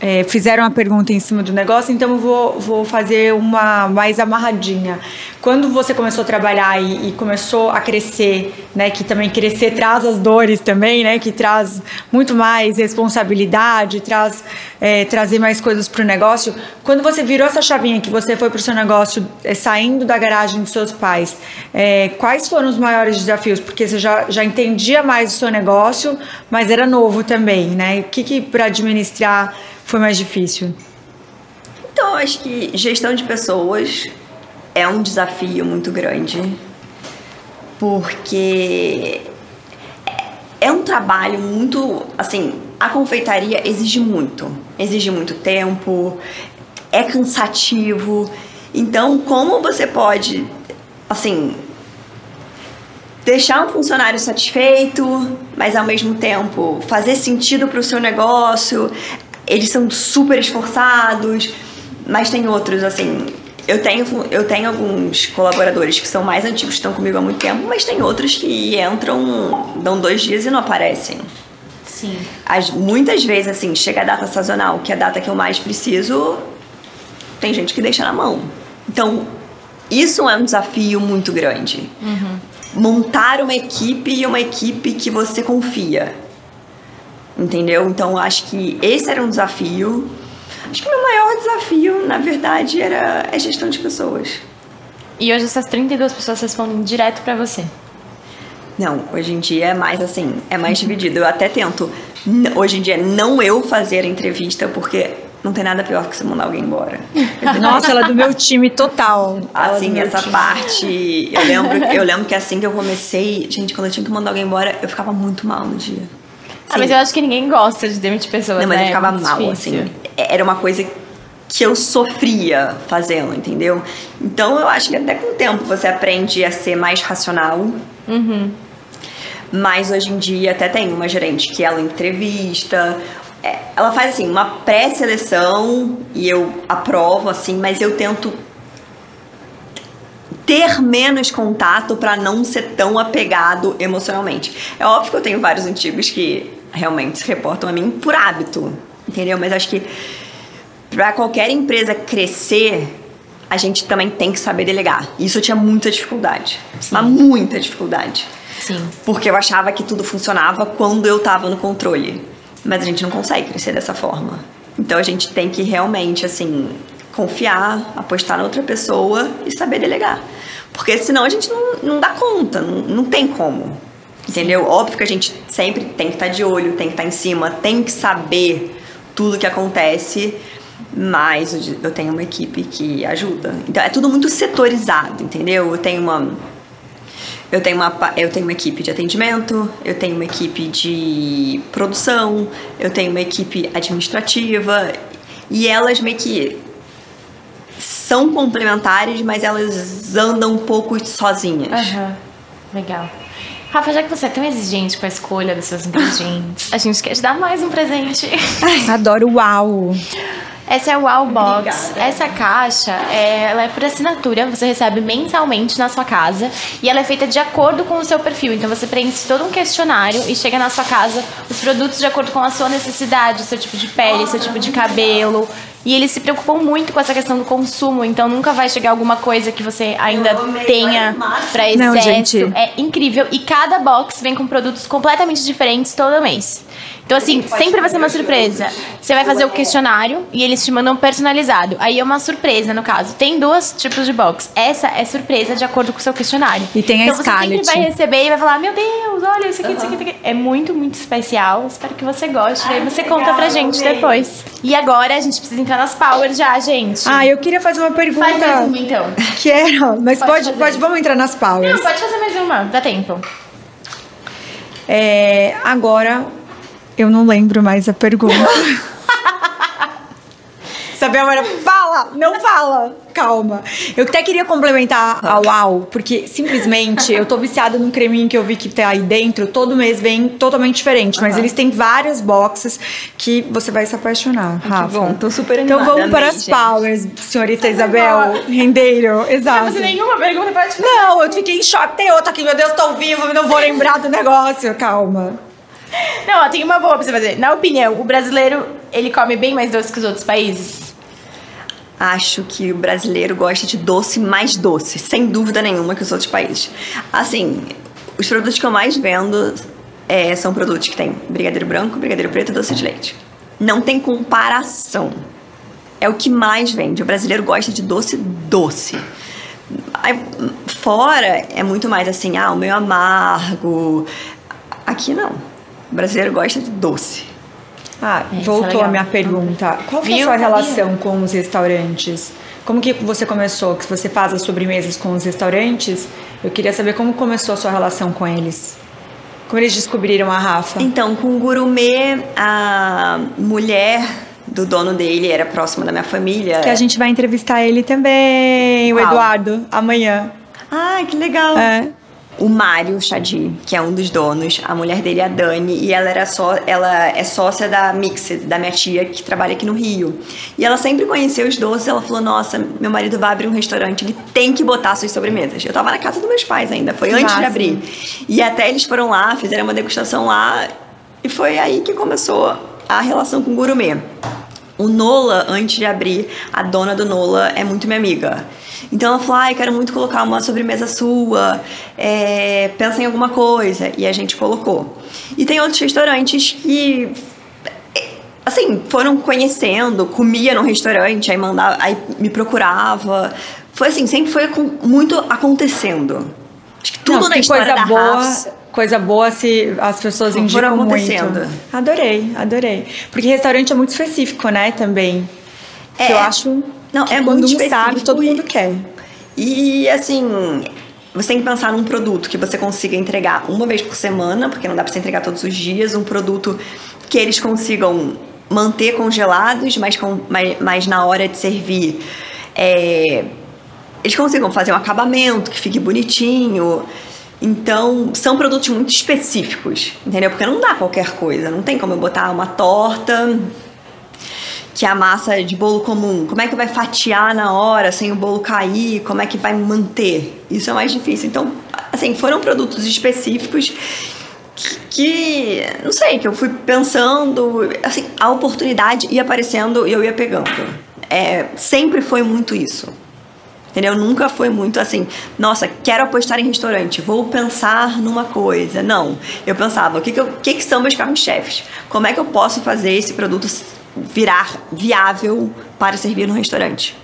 é, fizeram a pergunta em cima do negócio, então eu vou, vou fazer uma mais amarradinha. Quando você começou a trabalhar e, e, começou a crescer, né, que também crescer traz as dores também, né, que traz muito mais responsabilidade, traz é, trazer mais coisas para o negócio. Quando você virou essa chavinha que você foi para o seu negócio, é, saindo da garagem dos seus pais, é, quais foram os maiores desafios? Porque você já, já entendia mais o seu negócio, mas era novo também, né? O que, que para administrar foi mais difícil? Então, acho que gestão de pessoas é um desafio muito grande, porque é um trabalho muito, assim, a confeitaria exige muito, exige muito tempo, é cansativo. Então, como você pode, assim, deixar um funcionário satisfeito, mas ao mesmo tempo fazer sentido para o seu negócio, eles são super esforçados, mas tem outros, assim. Eu tenho, eu tenho alguns colaboradores que são mais antigos, que estão comigo há muito tempo, mas tem outros que entram, dão dois dias e não aparecem. Sim. As, muitas vezes, assim, chega a data sazonal, que é a data que eu mais preciso, tem gente que deixa na mão. Então, isso é um desafio muito grande. Uhum. Montar uma equipe e uma equipe que você confia entendeu? Então acho que esse era um desafio. Acho que o meu maior desafio, na verdade, era a gestão de pessoas. E hoje essas 32 pessoas respondem direto para você? Não, hoje em dia é mais assim, é mais dividido. Eu até tento, hoje em dia, não eu fazer a entrevista, porque não tem nada pior que você mandar alguém embora. [LAUGHS] Nossa, ela é do meu time total. Assim, essa time. parte. Eu [LAUGHS] lembro, eu lembro que assim que eu comecei, gente, quando eu tinha que mandar alguém embora, eu ficava muito mal no dia. Ah, mas eu acho que ninguém gosta de demitir pessoas. Não, mas né? eu ficava é mal, difícil. assim. Era uma coisa que eu sofria fazendo, entendeu? Então eu acho que até com o tempo você aprende a ser mais racional. Uhum. Mas hoje em dia até tem uma gerente que ela entrevista. É, ela faz assim, uma pré-seleção e eu aprovo, assim, mas eu tento ter menos contato para não ser tão apegado emocionalmente. É óbvio que eu tenho vários antigos que realmente se reportam a mim por hábito, entendeu? Mas acho que para qualquer empresa crescer, a gente também tem que saber delegar. Isso eu tinha muita dificuldade, Sim. mas muita dificuldade. Sim. Porque eu achava que tudo funcionava quando eu estava no controle. Mas a gente não consegue crescer dessa forma. Então a gente tem que realmente, assim, confiar, apostar na outra pessoa e saber delegar. Porque senão a gente não, não dá conta, não, não tem como. Entendeu? Óbvio que a gente sempre tem que estar tá de olho, tem que estar tá em cima, tem que saber tudo que acontece, mas eu tenho uma equipe que ajuda. Então é tudo muito setorizado, entendeu? Eu tenho uma eu tenho uma eu tenho uma equipe de atendimento, eu tenho uma equipe de produção, eu tenho uma equipe administrativa e elas meio que são complementares, mas elas andam um pouco sozinhas. Uhum. Legal. Rafa, já que você é tão exigente com a escolha dos seus ingredientes, a gente quer te dar mais um presente. [LAUGHS] Adoro uau! Essa é a Wow Box. Obrigada. Essa caixa, é, ela é por assinatura, você recebe mensalmente na sua casa e ela é feita de acordo com o seu perfil. Então você preenche todo um questionário e chega na sua casa os produtos de acordo com a sua necessidade, seu tipo de pele, seu tipo de cabelo. E eles se preocupam muito com essa questão do consumo, então nunca vai chegar alguma coisa que você ainda tenha para excesso. Não, gente. É incrível. E cada box vem com produtos completamente diferentes todo mês. Então, assim, sempre vai ser uma surpresa. Você vai fazer o questionário e eles te mandam personalizado. Aí é uma surpresa, no caso. Tem dois tipos de box. Essa é surpresa de acordo com o seu questionário. E tem a então, Scarlett. Então, você sempre vai receber e vai falar: Meu Deus, olha isso aqui, isso aqui, isso aqui. É muito, muito especial. Espero que você goste. Ai, aí você legal, conta pra gente depois. E agora a gente precisa entrar nas powers já, gente. Ah, eu queria fazer uma pergunta. Faz mais uma, então. [LAUGHS] Quero, mas pode, pode, pode, vamos entrar nas powers. Não, pode fazer mais uma, dá tempo. É, agora, eu não lembro mais a pergunta. [LAUGHS] Isabel era, fala, não fala. Calma. Eu até queria complementar a UAU, porque simplesmente eu tô viciada num creminho que eu vi que tá aí dentro, todo mês vem totalmente diferente, mas uhum. eles têm vários boxes que você vai se apaixonar, Rafa. Que bom, tô super animada. Então vamos para as gente. powers, senhorita Isabel Rendeiro. Exato. Não nenhuma pergunta, pode fazer. Não, eu fiquei em choque. Tem outra aqui, meu Deus, tô vivo, não vou lembrar do negócio. Calma. [LAUGHS] Não, ó, tem uma boa pra você fazer. Na opinião, o brasileiro, ele come bem mais doce que os outros países? Acho que o brasileiro gosta de doce mais doce, sem dúvida nenhuma, que os outros países. Assim, os produtos que eu mais vendo é, são produtos que tem brigadeiro branco, brigadeiro preto e doce de leite. Não tem comparação. É o que mais vende. O brasileiro gosta de doce doce. Aí, fora é muito mais assim, ah, o meio amargo. Aqui não. O brasileiro gosta de doce. Ah, é, voltou é a minha pergunta. Qual foi a sua relação com os restaurantes? Como que você começou? Que você faz as sobremesas com os restaurantes? Eu queria saber como começou a sua relação com eles. Como eles descobriram a Rafa? Então, com o Gourmet, a mulher do dono dele era próxima da minha família. Que a gente vai entrevistar ele também, o Eduardo, amanhã. Ah, que legal. É o Mário Chadi, que é um dos donos, a mulher dele é a Dani, e ela era só, ela é sócia da Mixed, da minha tia, que trabalha aqui no Rio. E ela sempre conheceu os doces, ela falou: "Nossa, meu marido vai abrir um restaurante, ele tem que botar suas sobremesas". Eu tava na casa dos meus pais ainda, foi antes Massa. de abrir. E até eles foram lá, fizeram uma degustação lá, e foi aí que começou a relação com o gourmet. O Nola, antes de abrir, a dona do Nola é muito minha amiga. Então ela falou: ah, eu quero muito colocar uma sobremesa sua, é, pensa em alguma coisa. E a gente colocou. E tem outros restaurantes que assim, foram conhecendo, comia no restaurante, aí mandava, aí me procurava. Foi assim, sempre foi muito acontecendo. Acho que tudo Não, na história coisa da boa, coisa boa se as pessoas indicam acontecendo. muito. Adorei, adorei. Porque restaurante é muito específico, né, também. É, eu acho não, é quando muito um sabe, todo mundo quer. E assim, você tem que pensar num produto que você consiga entregar uma vez por semana, porque não dá para você entregar todos os dias, um produto que eles consigam manter congelados, mas, com, mas, mas na hora de servir é, eles consigam fazer um acabamento que fique bonitinho. Então, são produtos muito específicos, entendeu? Porque não dá qualquer coisa. Não tem como eu botar uma torta que é a massa de bolo comum. Como é que vai fatiar na hora sem o bolo cair? Como é que vai manter? Isso é mais difícil. Então, assim, foram produtos específicos que, que não sei, que eu fui pensando, assim, a oportunidade ia aparecendo e eu ia pegando. É, sempre foi muito isso. Entendeu? Nunca foi muito assim, nossa, quero apostar em restaurante, vou pensar numa coisa. Não. Eu pensava, o que, que, eu, que, que são meus carros-chefes? Como é que eu posso fazer esse produto virar viável para servir no restaurante.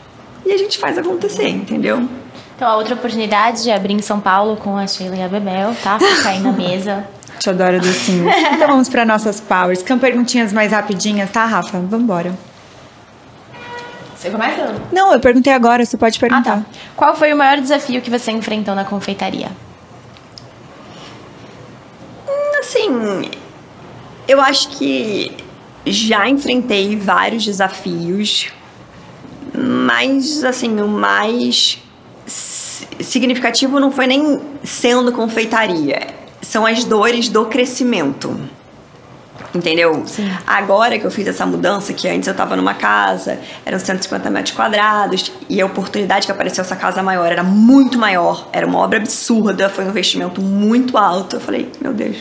e a gente faz acontecer, entendeu? Então, a outra oportunidade de abrir em São Paulo com a Sheila e a Bebel, tá? Fica aí na [LAUGHS] mesa. Te adoro docinhos. então vamos para nossas powers. Com perguntinhas mais rapidinhas, tá, Rafa? Vambora. Você começa? Não, eu perguntei agora, você pode perguntar. Ah, tá. Qual foi o maior desafio que você enfrentou na confeitaria? Assim, eu acho que já enfrentei vários desafios, mas assim, o mais significativo não foi nem sendo confeitaria, são as dores do crescimento. Entendeu? Sim. Agora que eu fiz essa mudança, que antes eu tava numa casa, eram 150 metros quadrados, e a oportunidade que apareceu essa casa maior era muito maior, era uma obra absurda, foi um investimento muito alto. Eu falei, meu Deus,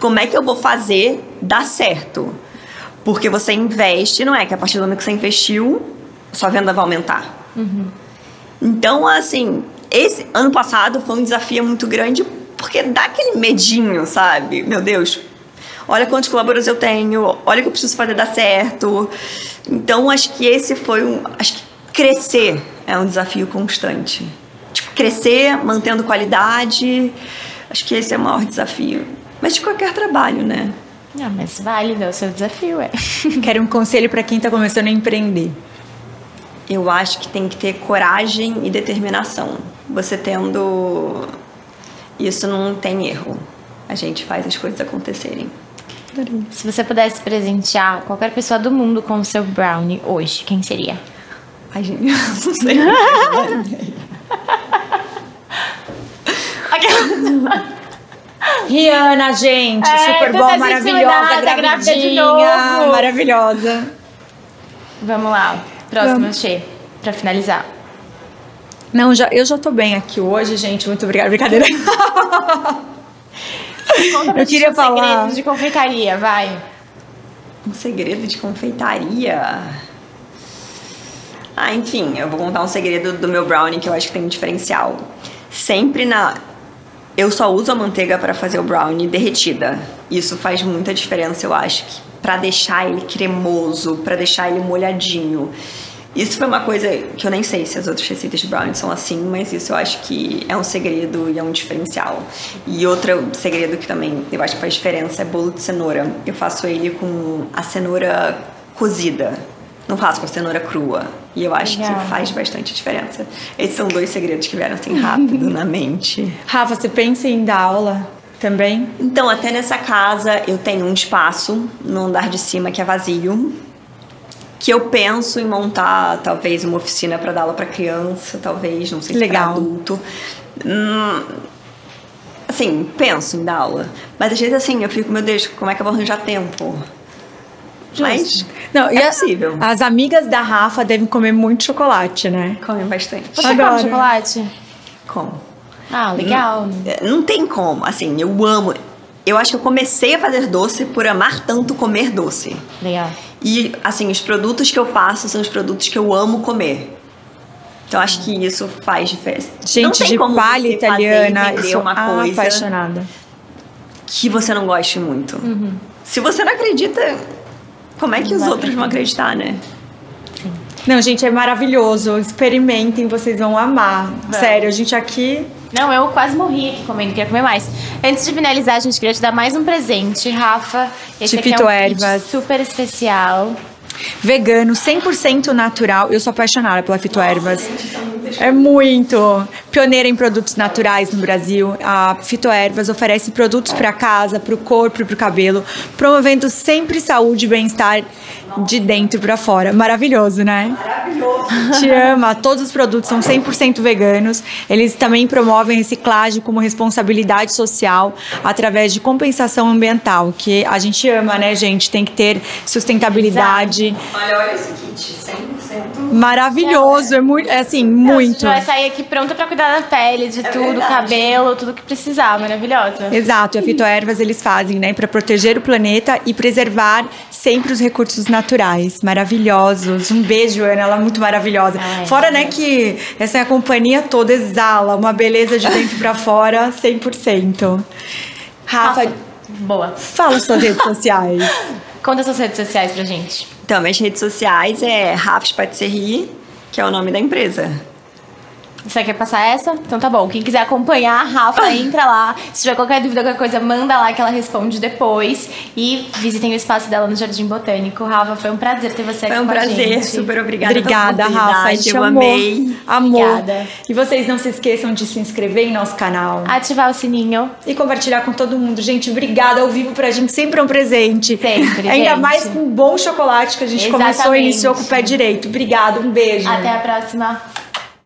como é que eu vou fazer dar certo? Porque você investe, não é que a partir do momento que você investiu, sua venda vai aumentar. Então, assim, esse ano passado foi um desafio muito grande, porque dá aquele medinho, sabe? Meu Deus, olha quantos colaboradores eu tenho, olha o que eu preciso fazer dar certo. Então, acho que esse foi um. Acho que crescer é um desafio constante. Tipo, crescer, mantendo qualidade. Acho que esse é o maior desafio. Mas de qualquer trabalho, né? Ah, mas válido, é o seu desafio, é. [LAUGHS] Quero um conselho para quem tá começando a empreender. Eu acho que tem que ter coragem e determinação. Você tendo. Isso não tem erro. A gente faz as coisas acontecerem. Se você pudesse presentear qualquer pessoa do mundo com o seu brownie hoje, quem seria? Ai, gente, [LAUGHS] eu não sei. Rihanna, gente, É, super bom, gente maravilhosa, de gravidinha, maravilhosa. Vamos lá, próximo. Xê, pra finalizar. Não, já, eu já tô bem aqui hoje, gente. Muito obrigada. Brincadeira. [LAUGHS] Conta pra Eu queria um falar- segredo de confeitaria, vai. Um segredo de confeitaria. Ah, enfim, eu vou contar um segredo do meu brownie que eu acho que tem um diferencial. Sempre na. Eu só uso a manteiga para fazer o brownie derretida. Isso faz muita diferença, eu acho, que para deixar ele cremoso, para deixar ele molhadinho. Isso foi uma coisa que eu nem sei se as outras receitas de brownie são assim, mas isso eu acho que é um segredo e é um diferencial. E outro segredo que também eu acho que faz diferença é bolo de cenoura. Eu faço ele com a cenoura cozida. Não faço com a cenoura crua. E eu acho Legal. que faz bastante diferença. Esses são dois segredos que vieram assim rápido [LAUGHS] na mente. Rafa, você pensa em dar aula também? Então, até nessa casa eu tenho um espaço no andar de cima que é vazio, que eu penso em montar talvez uma oficina para dar aula para criança, talvez, não sei se para Legal. adulto. Hum, assim, penso em dar aula, mas às vezes assim eu fico, meu Deus, como é que eu vou arranjar tempo? Mas Não, e é a- possível. As amigas da Rafa devem comer muito chocolate, né? Come bastante. Você Adoro. come chocolate? Como? Ah, legal. É, Não tem como, assim, eu amo. Eu acho que eu comecei a fazer doce por amar tanto comer doce. Legal. E, assim, os produtos que eu faço são os produtos que eu amo comer. Então, acho que isso faz diferença. Não Gente tem de como palha italiana, fazer eu sou uma coisa apaixonada. que você não goste muito. Se você não acredita, como é que os outros vão acreditar, né? Não, gente, é maravilhoso. Experimentem, vocês vão amar. Sério, a gente aqui. Não, eu quase morri aqui comendo, queria comer mais. Antes de finalizar, a gente queria te dar mais um presente, Rafa. Esse aqui é um kit super especial. Vegano, 100% natural. Eu sou apaixonada pela Fitoervas. É muito. Pioneira em produtos naturais no Brasil. A Fitoervas oferece produtos para casa, para o corpo e para o cabelo, promovendo sempre saúde e bem-estar de dentro para fora. Maravilhoso, né? Maravilhoso. Te ama. Todos os produtos são 100% veganos. Eles também promovem reciclagem como responsabilidade social através de compensação ambiental, que a gente ama, né, gente? Tem que ter sustentabilidade. Olha, olha esse kit, 100%. Maravilhoso, é muito, é assim, muito. Você vai sair aqui pronta pra cuidar da pele, de tudo, verdade. cabelo, tudo que precisar. Maravilhosa. Exato, e a Fitoervas eles fazem, né, para proteger o planeta e preservar sempre os recursos naturais. Maravilhosos. Um beijo, Ana, ela é muito maravilhosa. Ai, Fora, né, que essa companhia toda exala uma beleza de dentro para fora 100%. Rafa, Boa. fala suas redes sociais. Conta suas redes sociais pra gente. Então, minhas redes sociais é Rafs Patisserie que é o nome da empresa. Você quer passar essa? Então tá bom. Quem quiser acompanhar a Rafa, entra lá. Se tiver qualquer dúvida, qualquer coisa, manda lá que ela responde depois. E visitem o espaço dela no Jardim Botânico. Rafa, foi um prazer ter você Foi aqui um com a prazer, gente. super obrigada. Obrigada, Rafa. Eu amou. amei. Amor. Obrigada. E vocês não se esqueçam de se inscrever em nosso canal. Ativar o sininho. E compartilhar com todo mundo. Gente, obrigada ao vivo pra gente sempre é um presente. Sempre, Ainda gente. mais com um bom chocolate que a gente começou e Exatamente. iniciou com o pé direito. Obrigada, um beijo. Até a próxima.